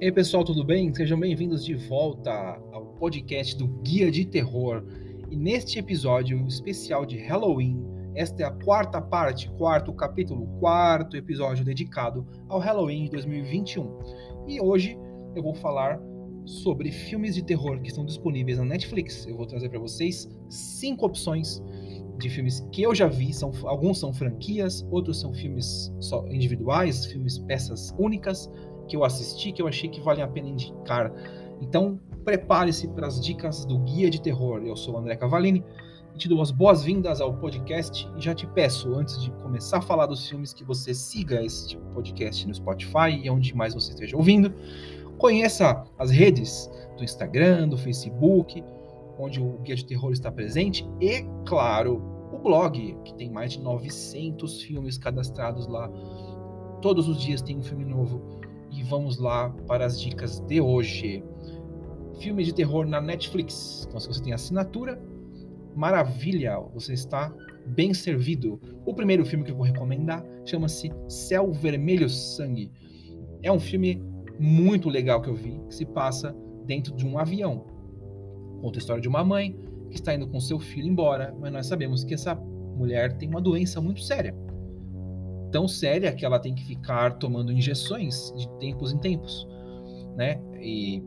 E aí pessoal, tudo bem? Sejam bem-vindos de volta ao podcast do Guia de Terror. E neste episódio especial de Halloween, esta é a quarta parte, quarto capítulo, quarto episódio dedicado ao Halloween de 2021. E hoje eu vou falar sobre filmes de terror que estão disponíveis na Netflix. Eu vou trazer para vocês cinco opções de filmes que eu já vi. São, alguns são franquias, outros são filmes individuais, filmes peças únicas que eu assisti que eu achei que vale a pena indicar. Então prepare-se para as dicas do Guia de Terror. Eu sou o André Cavalini e te dou as boas-vindas ao podcast e já te peço, antes de começar a falar dos filmes, que você siga este podcast no Spotify e onde mais você esteja ouvindo. Conheça as redes do Instagram, do Facebook, onde o Guia de Terror está presente e, claro, o blog, que tem mais de 900 filmes cadastrados lá. Todos os dias tem um filme novo. E vamos lá para as dicas de hoje. Filme de terror na Netflix. Então, se você tem assinatura, maravilha, você está bem servido. O primeiro filme que eu vou recomendar chama-se Céu Vermelho Sangue. É um filme muito legal que eu vi, que se passa dentro de um avião. Conta a história de uma mãe que está indo com seu filho embora, mas nós sabemos que essa mulher tem uma doença muito séria. Tão séria que ela tem que ficar tomando injeções de tempos em tempos, né? E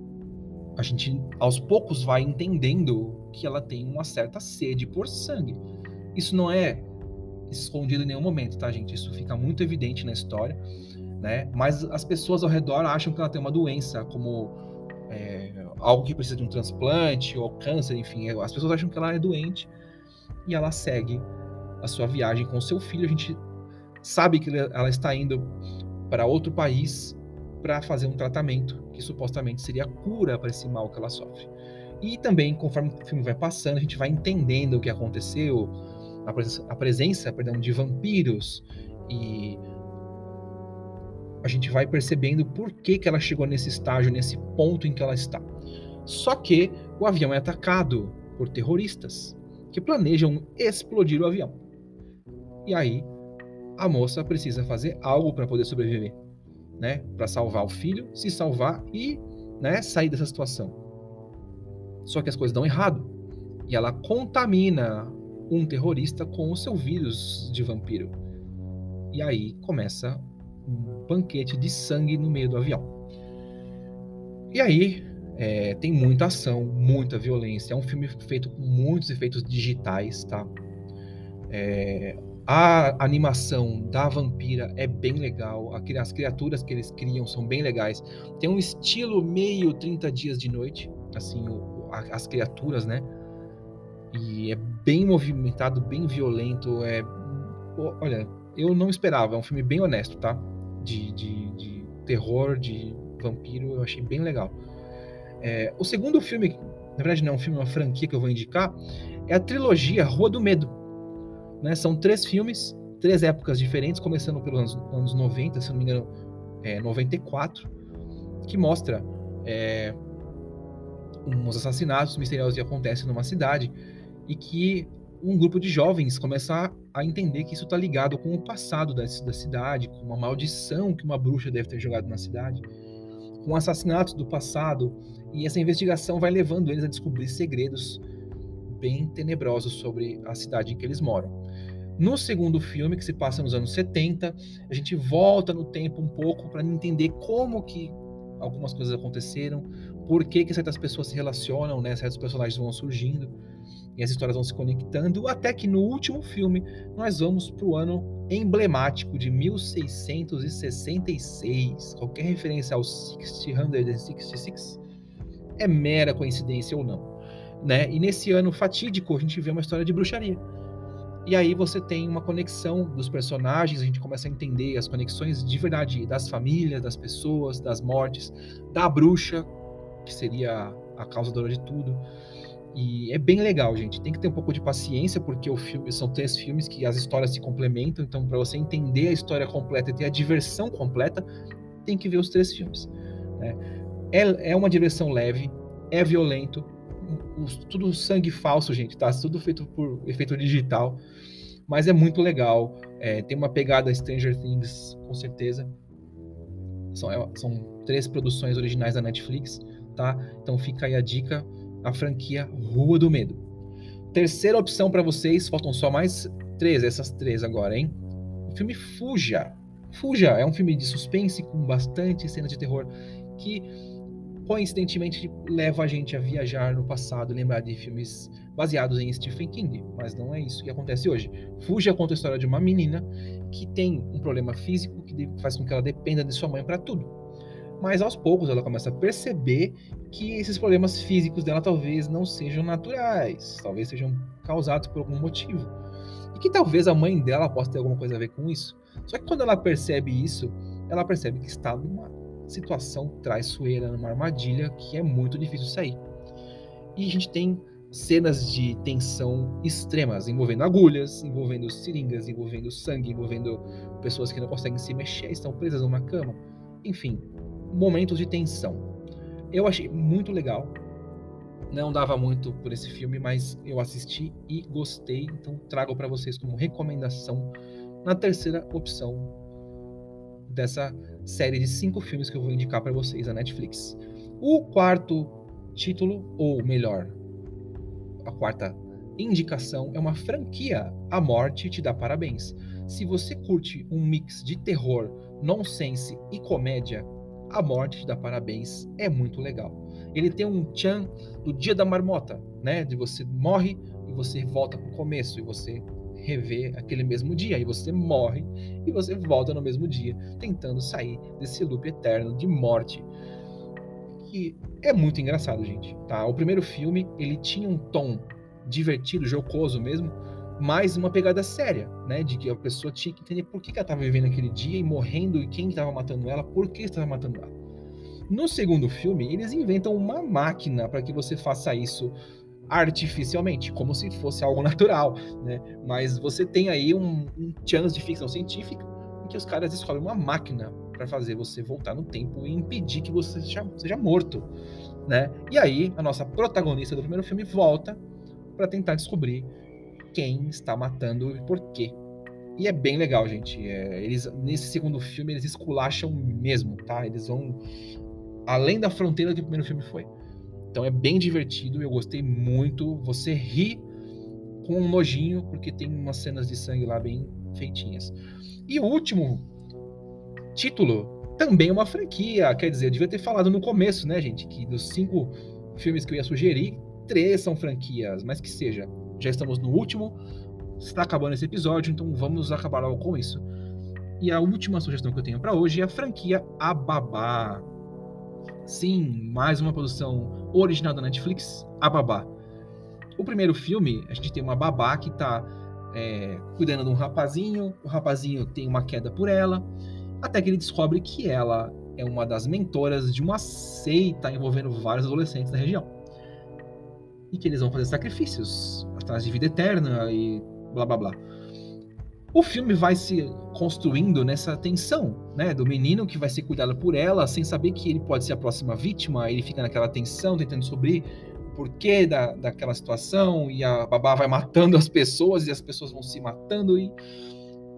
a gente aos poucos vai entendendo que ela tem uma certa sede por sangue. Isso não é escondido em nenhum momento, tá, gente? Isso fica muito evidente na história, né? Mas as pessoas ao redor acham que ela tem uma doença, como é, algo que precisa de um transplante ou câncer, enfim. As pessoas acham que ela é doente e ela segue a sua viagem com o seu filho. A gente sabe que ela está indo para outro país para fazer um tratamento que supostamente seria cura para esse mal que ela sofre. E também, conforme o filme vai passando, a gente vai entendendo o que aconteceu, a presença, a presença perdão, de vampiros e a gente vai percebendo por que, que ela chegou nesse estágio, nesse ponto em que ela está. Só que o avião é atacado por terroristas que planejam explodir o avião. E aí a moça precisa fazer algo para poder sobreviver, né? Para salvar o filho, se salvar e, né, sair dessa situação. Só que as coisas dão errado e ela contamina um terrorista com o seu vírus de vampiro. E aí começa um banquete de sangue no meio do avião. E aí é, tem muita ação, muita violência. É um filme feito com muitos efeitos digitais, tá? É, a animação da vampira é bem legal. As criaturas que eles criam são bem legais. Tem um estilo meio 30 dias de noite, assim, as criaturas, né? E é bem movimentado, bem violento. É, olha, eu não esperava. É um filme bem honesto, tá? De, de, de terror, de vampiro, eu achei bem legal. É, o segundo filme, na verdade não é um filme, é uma franquia que eu vou indicar, é a trilogia Rua do Medo né? São três filmes, três épocas diferentes, começando pelos anos, anos 90, se não me engano, é, 94, que mostra é, uns assassinatos misteriosos que acontecem numa cidade e que um grupo de jovens começa a, a entender que isso está ligado com o passado da, da cidade, com uma maldição que uma bruxa deve ter jogado na cidade, com assassinatos do passado, e essa investigação vai levando eles a descobrir segredos bem tenebrosos sobre a cidade em que eles moram. No segundo filme, que se passa nos anos 70, a gente volta no tempo um pouco para entender como que algumas coisas aconteceram, por que, que certas pessoas se relacionam, né? certos personagens vão surgindo e as histórias vão se conectando, até que no último filme nós vamos para o ano emblemático de 1666. Qualquer referência ao 666 é mera coincidência ou não. Né? E nesse ano fatídico a gente vê uma história de bruxaria e aí você tem uma conexão dos personagens, a gente começa a entender as conexões de verdade das famílias, das pessoas, das mortes, da bruxa, que seria a causadora de tudo. E é bem legal, gente. Tem que ter um pouco de paciência, porque o filme são três filmes que as histórias se complementam. Então, para você entender a história completa e ter a diversão completa, tem que ver os três filmes. Né? É, é uma diversão leve, é violento, tudo sangue falso, gente, tá? Tudo feito por efeito digital. Mas é muito legal. É, tem uma pegada Stranger Things, com certeza. São, é, são três produções originais da Netflix, tá? Então fica aí a dica, a franquia Rua do Medo. Terceira opção para vocês, faltam só mais três, essas três agora, hein? O filme Fuja. Fuja é um filme de suspense com bastante cenas de terror que coincidentemente leva a gente a viajar no passado, lembrar de filmes baseados em Stephen King, mas não é isso que acontece hoje. Fuja conta a história de uma menina que tem um problema físico que faz com que ela dependa de sua mãe para tudo. Mas aos poucos ela começa a perceber que esses problemas físicos dela talvez não sejam naturais, talvez sejam causados por algum motivo. E que talvez a mãe dela possa ter alguma coisa a ver com isso. Só que quando ela percebe isso, ela percebe que está numa situação traiçoeira, numa armadilha que é muito difícil sair. E a gente tem cenas de tensão extremas, envolvendo agulhas, envolvendo seringas, envolvendo sangue, envolvendo pessoas que não conseguem se mexer, estão presas numa cama. Enfim, momentos de tensão. Eu achei muito legal. Não dava muito por esse filme, mas eu assisti e gostei, então trago para vocês como recomendação na terceira opção dessa série de cinco filmes que eu vou indicar para vocês na Netflix. O quarto título, ou melhor, a quarta indicação é uma franquia. A Morte te dá parabéns. Se você curte um mix de terror, nonsense e comédia, A Morte te dá parabéns. É muito legal. Ele tem um chan do dia da marmota, né? De você morre e você volta pro começo e você rever aquele mesmo dia. E você morre e você volta no mesmo dia, tentando sair desse loop eterno de morte. Que é muito engraçado, gente. Tá? O primeiro filme ele tinha um tom divertido, jocoso mesmo, mas uma pegada séria, né? De que a pessoa tinha que entender por que, ela estava vivendo aquele dia e morrendo e quem estava matando ela, por que estava matando ela. No segundo filme, eles inventam uma máquina para que você faça isso artificialmente, como se fosse algo natural, né? Mas você tem aí um, um chance de ficção científica em que os caras descobrem uma máquina para fazer você voltar no tempo e impedir que você seja, seja morto, né? E aí a nossa protagonista do primeiro filme volta para tentar descobrir quem está matando e por quê. E é bem legal, gente. É, eles nesse segundo filme eles esculacham mesmo, tá? Eles vão além da fronteira que o primeiro filme foi. Então é bem divertido, eu gostei muito. Você ri com um nojinho, porque tem umas cenas de sangue lá bem feitinhas. E o último título também é uma franquia. Quer dizer, eu devia ter falado no começo, né, gente? Que dos cinco filmes que eu ia sugerir, três são franquias, mas que seja. Já estamos no último, está acabando esse episódio, então vamos acabar logo com isso. E a última sugestão que eu tenho para hoje é a franquia A Babá. Sim, mais uma produção original da Netflix, A Babá. O primeiro filme, a gente tem uma babá que está é, cuidando de um rapazinho, o rapazinho tem uma queda por ela, até que ele descobre que ela é uma das mentoras de uma seita envolvendo vários adolescentes da região. E que eles vão fazer sacrifícios atrás de vida eterna e blá blá blá o filme vai se construindo nessa tensão, né? Do menino que vai ser cuidado por ela, sem saber que ele pode ser a próxima vítima, ele fica naquela tensão, tentando descobrir o porquê da, daquela situação, e a babá vai matando as pessoas, e as pessoas vão se matando, e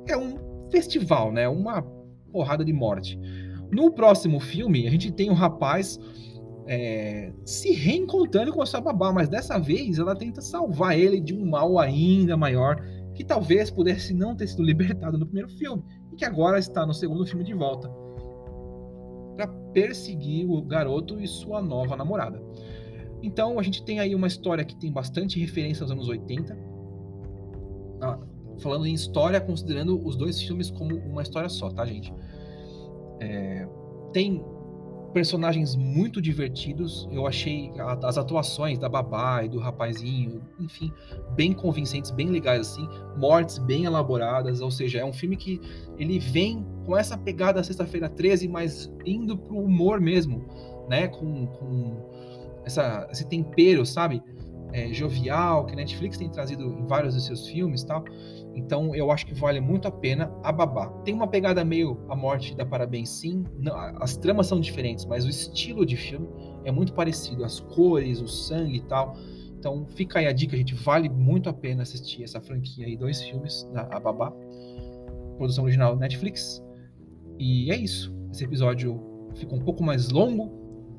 é um festival, né? Uma porrada de morte. No próximo filme, a gente tem um rapaz é, se reencontrando com a sua babá, mas dessa vez ela tenta salvar ele de um mal ainda maior que talvez pudesse não ter sido libertado no primeiro filme e que agora está no segundo filme de volta para perseguir o garoto e sua nova namorada. Então a gente tem aí uma história que tem bastante referência aos anos 80. Ah, falando em história, considerando os dois filmes como uma história só, tá, gente? É, tem personagens muito divertidos. Eu achei as atuações da babá e do rapazinho, enfim, bem convincentes, bem legais assim, mortes bem elaboradas, ou seja, é um filme que ele vem com essa pegada sexta-feira 13, mas indo pro humor mesmo, né, com, com essa, esse tempero, sabe? É, jovial que a Netflix tem trazido em vários dos seus filmes, tal. Então eu acho que vale muito a pena a babá. Tem uma pegada meio a morte da parabéns sim. Não, as tramas são diferentes, mas o estilo de filme é muito parecido. As cores, o sangue e tal. Então fica aí a dica, gente. Vale muito a pena assistir essa franquia aí, dois filmes, da a babá. Produção original Netflix. E é isso. Esse episódio ficou um pouco mais longo,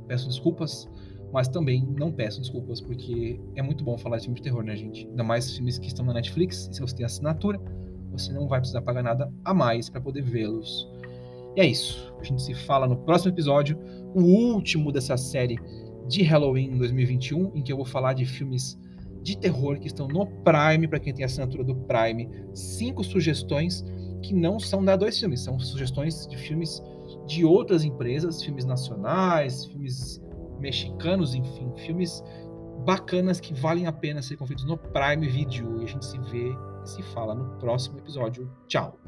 peço desculpas, mas também não peço desculpas, porque é muito bom falar de filme de terror, né, gente? Ainda mais filmes que estão na Netflix, se você tem assinatura, você não vai precisar pagar nada a mais para poder vê-los. E é isso. A gente se fala no próximo episódio, o último dessa série de Halloween 2021, em que eu vou falar de filmes de terror que estão no Prime, para quem tem assinatura do Prime. Cinco sugestões que não são da dois filmes, são sugestões de filmes de outras empresas, filmes nacionais, filmes mexicanos, enfim, filmes bacanas que valem a pena ser conferidos no Prime Video. E a gente se vê e se fala no próximo episódio. Tchau!